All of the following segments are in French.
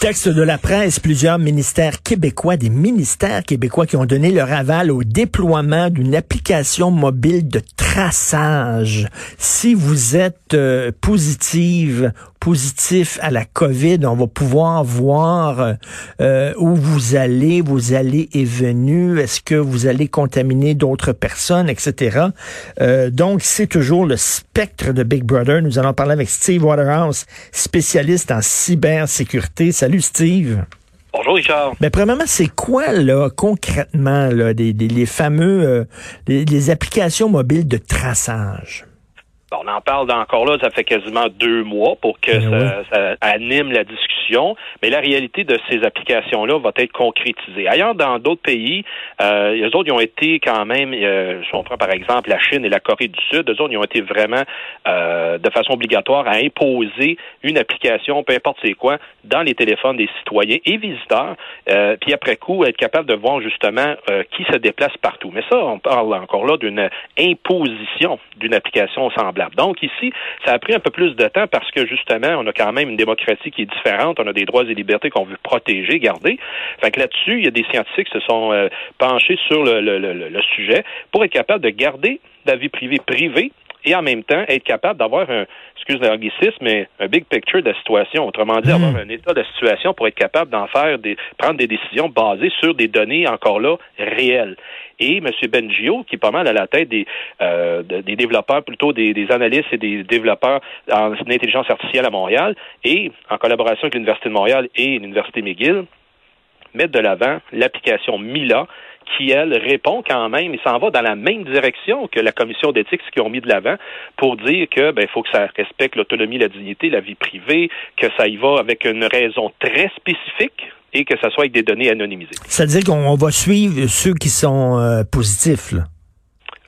Texte de la presse, plusieurs ministères québécois, des ministères québécois qui ont donné leur aval au déploiement d'une application mobile de traçage. Si vous êtes euh, positive, positif à la COVID, on va pouvoir voir euh, où vous allez, vos allées et venues, est-ce que vous allez contaminer d'autres personnes, etc. Euh, donc, c'est toujours le spectre de Big Brother. Nous allons parler avec Steve Waterhouse, spécialiste en cybersécurité. Salut Steve. Bonjour Richard. Mais premièrement, c'est quoi là concrètement là, des, les fameux euh, les, applications mobiles de traçage? On en parle encore là, ça fait quasiment deux mois pour que ben ça, anime la discussion. Mais la réalité de ces applications-là va être concrétisée. Ailleurs, dans d'autres pays, euh, les autres, ils ont été quand même, euh, si on prend par exemple la Chine et la Corée du Sud, eux autres, ils ont été vraiment euh, de façon obligatoire à imposer une application, peu importe c'est quoi, dans les téléphones des citoyens et visiteurs. Euh, puis après coup, être capable de voir justement euh, qui se déplace partout. Mais ça, on parle encore là d'une imposition d'une application semblable. Donc ici, ça a pris un peu plus de temps parce que justement, on a quand même une démocratie qui est différente, on a des droits et libertés qu'on veut protéger, garder. Fait que là-dessus, il y a des scientifiques qui se sont euh, penchés sur le, sujet pour être capable de garder la vie privée privée et en même temps être capable d'avoir un, excuse l'anglicisme, mais un big picture de la situation. Autrement dit, avoir hmm. un état de situation pour être capable d'en faire des, prendre des décisions basées sur des données encore là réelles. Et M. Bengio, qui est pas mal à la tête des, euh, des développeurs, plutôt des, des, analystes et des développeurs en intelligence artificielle à Montréal, et en collaboration avec l'Université de Montréal et l'Université McGill, mettent de l'avant l'application Mila, qui, elle, répond quand même et s'en va dans la même direction que la commission d'éthique, ce qu'ils ont mis de l'avant, pour dire que ben, faut que ça respecte l'autonomie, la dignité, la vie privée, que ça y va avec une raison très spécifique et que ça soit avec des données anonymisées. C'est-à-dire qu'on va suivre ceux qui sont euh, positifs, là.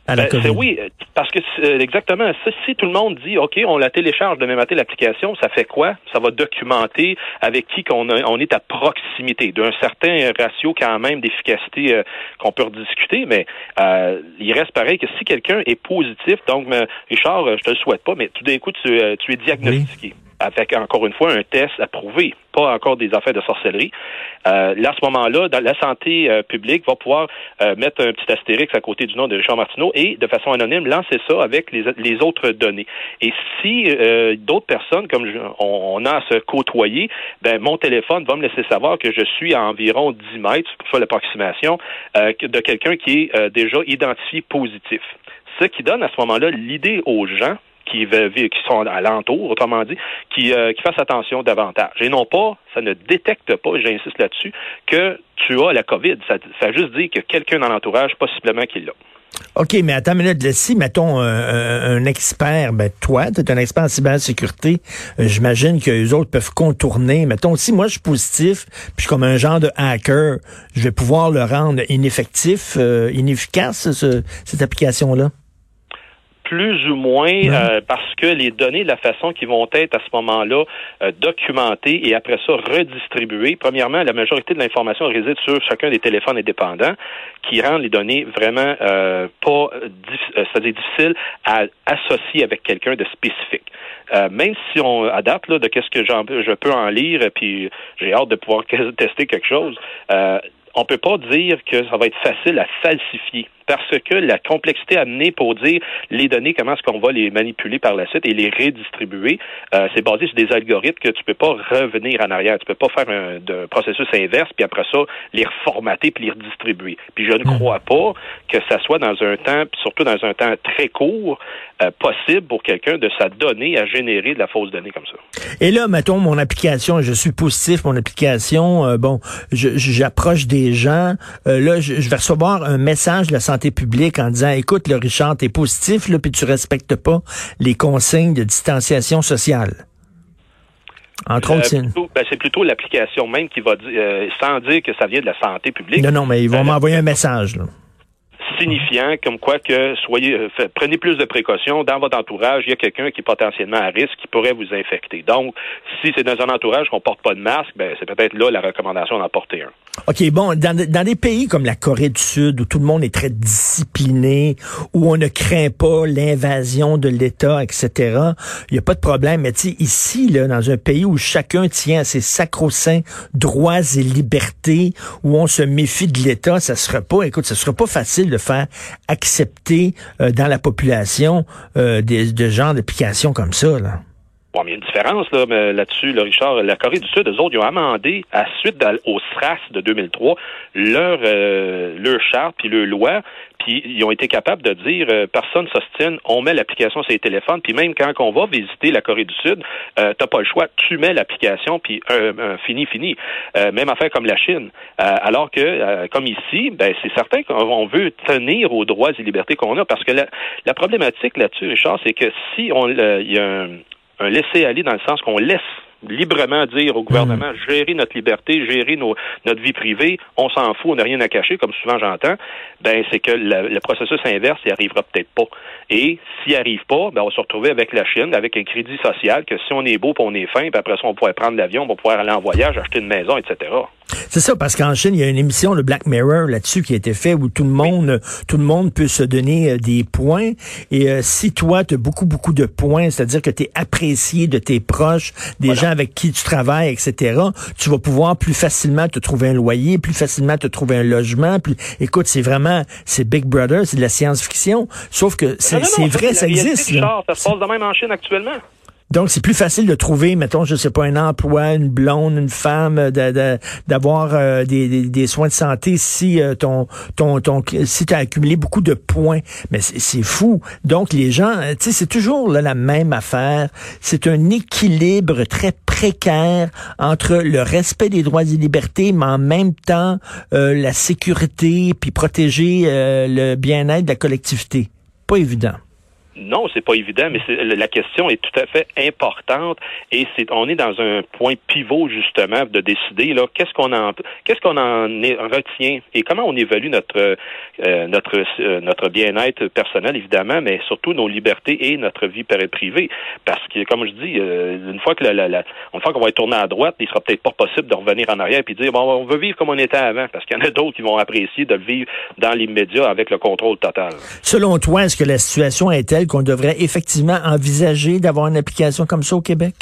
Ben, oui, parce que exactement, si tout le monde dit, OK, on la télécharge demain matin, l'application, ça fait quoi? Ça va documenter avec qui qu'on on est à proximité, d'un certain ratio quand même d'efficacité euh, qu'on peut rediscuter, mais euh, il reste pareil que si quelqu'un est positif, donc Richard, je te le souhaite pas, mais tout d'un coup, tu, euh, tu es diagnostiqué avec encore une fois un test approuvé, pas encore des affaires de sorcellerie. Euh, là, à ce moment-là, la santé euh, publique va pouvoir euh, mettre un petit astérix à côté du nom de Richard Martineau et, de façon anonyme, lancer ça avec les, autres données. Et si euh, d'autres personnes, comme on, a à se côtoyer, ben mon téléphone va me laisser savoir que je suis à environ 10 mètres, pour faire l'approximation, de quelqu'un qui est déjà identifié positif. Ce qui donne à ce moment-là l'idée aux gens qui, qui sont alentour, autrement dit, qui, euh, qui fassent attention davantage. Et non pas, ça ne détecte pas, j'insiste là-dessus, que tu as la COVID. Ça, ça juste dit que quelqu'un dans l'entourage, possiblement, qui l'a. OK, mais attends une minute. Si, mettons, un, expert, ben toi, tu es un expert en cybersécurité, euh, j'imagine que les autres peuvent contourner. Mettons, si moi je suis positif, puis comme un genre de hacker, je vais pouvoir le rendre ineffectif, euh, inefficace, cette application-là? Plus ou moins euh, parce que les données, de la façon qui vont être à ce moment-là euh, documentées et après ça redistribuées, premièrement, la majorité de l'information réside sur chacun des téléphones indépendants qui rend les données vraiment euh, pas c'est-à-dire difficiles à associer avec quelqu'un de spécifique. même si on adapte là, de qu'est-ce que je peux en lire, puis j'ai hâte de pouvoir tester quelque chose, on peut pas dire que ça va être facile à falsifier parce que la complexité amenée pour dire les données, comment est-ce qu'on va les manipuler par la suite et les redistribuer, euh, c'est basé sur des algorithmes que tu peux pas revenir en arrière. Tu peux pas faire un, processus inverse, puis après ça, les reformater puis les redistribuer. Puis je ne hmm. crois pas que ça soit dans un temps, surtout dans un temps très court, euh, possible pour quelqu'un de s'adonner à générer de la fausse donnée comme ça. Et là, mettons, mon application, je suis positif, mon application, euh, bon, j'approche des gens, là, je, je vais recevoir un message de la santé publique en disant, écoute, le Richard, t'es positif, là, puis tu respectes pas les consignes de distanciation sociale. Entre autres, ben, c'est plutôt l'application même qui va dire, sans dire que ça vient de la santé publique. Non, non, mais ils vont m'envoyer un message. Là signifiant comme quoi que soyez euh, prenez plus de précautions dans votre entourage, il y a quelqu'un qui est potentiellement à risque qui pourrait vous infecter. Donc, si c'est dans un entourage qu'on porte pas de masque, ben c'est peut-être là la recommandation d'en porter un. OK, bon, dans, dans des pays comme la Corée du Sud, où tout le monde est très discipliné, où on ne craint pas l'invasion de l'État, etc., il n'y a pas de problème. Mais tu ici, là, dans un pays où chacun tient à ses sacro-saints droits et libertés, où on se méfie de l'État, ça sera pas, écoute, ça sera pas facile de faire accepter euh, dans la population euh, des, de genre d'applications comme ça, là. Bon, mais il y a une différence là, là-dessus, là, Richard. La Corée du Sud, eux autres, ils ont amendé, à suite au SRAS de 2003, leur, euh, leur charte puis leur loi, puis ils ont été capables de dire euh, personne s'ostine, on met l'application sur les téléphones, puis même quand on va visiter la Corée du Sud, euh, t'as pas le choix, tu mets l'application, puis fini, fini. Euh, même affaire comme la Chine. alors que, comme ici, ben c'est certain qu'on veut tenir aux droits et libertés qu'on a, parce que la, la problématique là-dessus, Richard, c'est que si on il y a un un laisser-aller dans le sens qu'on laisse librement dire au gouvernement mm. gérer notre liberté, gérer nos, notre vie privée, on s'en fout, on n'a rien à cacher, comme souvent j'entends, ben c'est que le, processus inverse, il arrivera peut-être pas. Et s'il arrive pas, ben on va se retrouver avec la Chine, avec un crédit social, que si on est beau, puis on est fin, puis après ça on pourrait prendre l'avion, on va pouvoir aller en voyage, acheter une maison, etc. C'est ça, parce qu'en Chine, il y a une émission, de Black Mirror, là-dessus, qui a été fait où tout le monde, tout le monde peut se donner euh, des points. Et euh, si toi, tu as beaucoup, beaucoup de points, c'est-à-dire que tu es apprécié de tes proches, des gens avec qui tu travailles, etc., tu vas pouvoir plus facilement te trouver un loyer, plus facilement te trouver un logement. Plus... Écoute, c'est vraiment, c'est Big Brother, c'est de la science-fiction. Sauf que c'est vrai, ça existe. ça se passe de même en Chine actuellement. Donc, c'est plus facile de trouver, mettons, je sais pas, un emploi, une blonde, une femme, d'avoir euh, des, soins de santé si euh, ton, accumulé beaucoup de points. Mais c'est fou. Donc, les gens, euh, tu sais, c'est toujours la même affaire. C'est un équilibre très précaire entre le respect des droits et libertés, mais en même temps la sécurité, puis protéger le bien-être de la collectivité. Pas évident. Non, c'est pas évident, mais la question est tout à fait importante et c'est on est dans un point pivot justement de décider là qu'est-ce qu'on en qu'est-ce qu'on en retient et comment on évalue notre euh, notre euh, notre bien-être personnel évidemment, mais surtout nos libertés et notre vie privée parce que comme je dis euh, une fois que la, la, une fois qu'on va être tourné à droite, il sera peut-être pas possible de revenir en arrière et dire bon on veut vivre comme on était avant parce qu'il y en a d'autres qui vont apprécier de vivre dans l'immédiat avec le contrôle total. Selon toi, est-ce que la situation est telle qu'on devrait effectivement envisager d'avoir une application comme ça au Québec?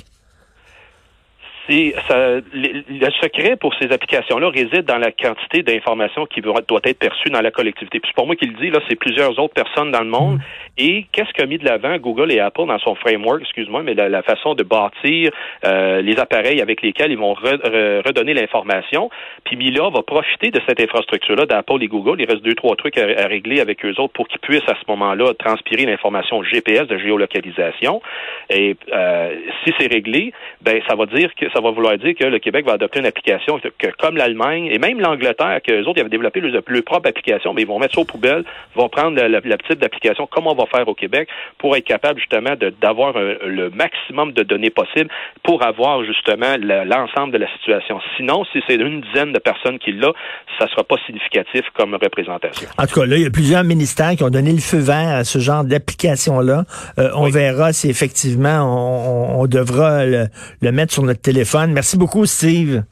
le secret pour ces applications-là réside dans la quantité d'informations qui doit, être perçue dans la collectivité. Puis c'est pour moi qui le dis, là, c'est plusieurs autres personnes dans le monde. Et qu'est-ce qu'a mis de l'avant Google et Apple dans son framework, excuse-moi, mais la, façon de bâtir euh, les appareils avec lesquels ils vont redonner l'information. Puis Mila va profiter de cette infrastructure-là d'Apple et Google. Il reste deux, trois trucs à, régler avec eux autres pour qu'ils puissent à ce moment-là transpirer l'information GPS de géolocalisation. Et euh, si c'est réglé, ben ça va dire que ça va vouloir dire que le Québec va adopter une application que, comme l'Allemagne et même l'Angleterre, que les autres avaient développé leur, propre application, mais ils vont mettre ça aux poubelles, vont prendre la, petite application comme on va faire au Québec pour être capable justement d'avoir le maximum de données possibles pour avoir justement l'ensemble de la situation. Sinon, si c'est une dizaine de personnes qui l'ont, ça sera pas significatif comme représentation. En tout cas, là, il y a plusieurs ministères qui ont donné le feu vert à ce genre d'application-là. Euh, on verra si effectivement on, devra le mettre sur notre téléphone Merci beaucoup, Steve.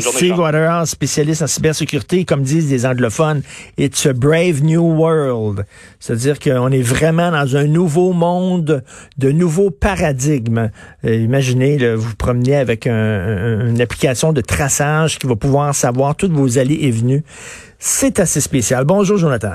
Steve Waterhouse, spécialiste en cybersécurité, comme disent les anglophones, it's a brave new world. C'est-à-dire qu'on est vraiment dans un nouveau monde, de nouveaux paradigmes. Euh, imaginez, vous vous promenez avec une application de traçage qui va pouvoir savoir toutes vos allées et venues. C'est assez spécial. Bonjour, Jonathan.